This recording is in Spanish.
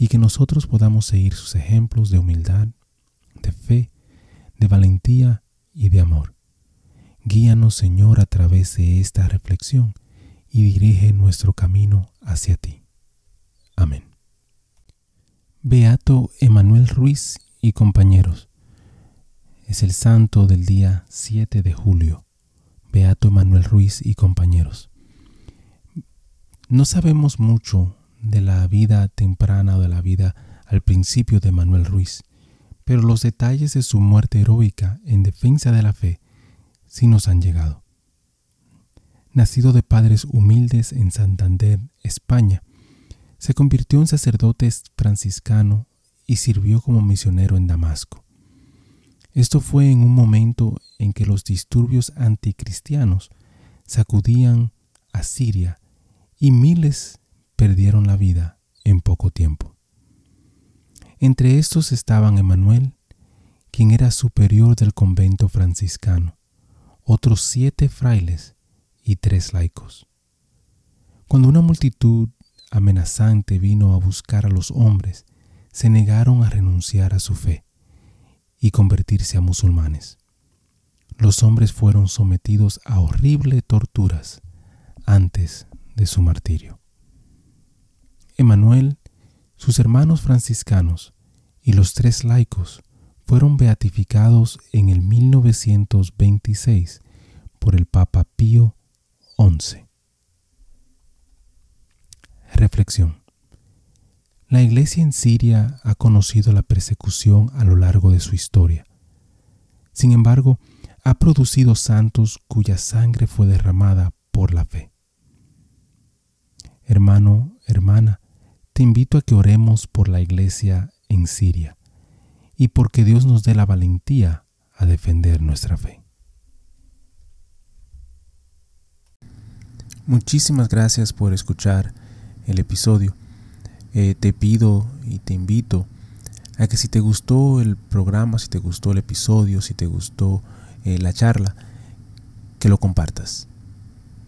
y que nosotros podamos seguir sus ejemplos de humildad, de fe, de valentía y de amor. Guíanos, Señor, a través de esta reflexión y dirige nuestro camino hacia ti. Amén. Beato Emanuel Ruiz y compañeros. Es el santo del día 7 de julio. Beato Emanuel Ruiz y compañeros. No sabemos mucho de la vida temprana o de la vida al principio de Manuel Ruiz, pero los detalles de su muerte heroica en defensa de la fe sí nos han llegado. Nacido de padres humildes en Santander, España, se convirtió en sacerdote franciscano y sirvió como misionero en Damasco. Esto fue en un momento en que los disturbios anticristianos sacudían a Siria y miles perdieron la vida en poco tiempo. Entre estos estaban Emanuel, quien era superior del convento franciscano, otros siete frailes y tres laicos. Cuando una multitud amenazante vino a buscar a los hombres, se negaron a renunciar a su fe y convertirse a musulmanes. Los hombres fueron sometidos a horribles torturas antes de su martirio. Emanuel, sus hermanos franciscanos y los tres laicos fueron beatificados en el 1926 por el Papa Pío XI. Reflexión. La Iglesia en Siria ha conocido la persecución a lo largo de su historia. Sin embargo, ha producido santos cuya sangre fue derramada por la fe. Hermano, hermana, te invito a que oremos por la iglesia en Siria y porque Dios nos dé la valentía a defender nuestra fe. Muchísimas gracias por escuchar el episodio. Eh, te pido y te invito a que si te gustó el programa, si te gustó el episodio, si te gustó eh, la charla, que lo compartas.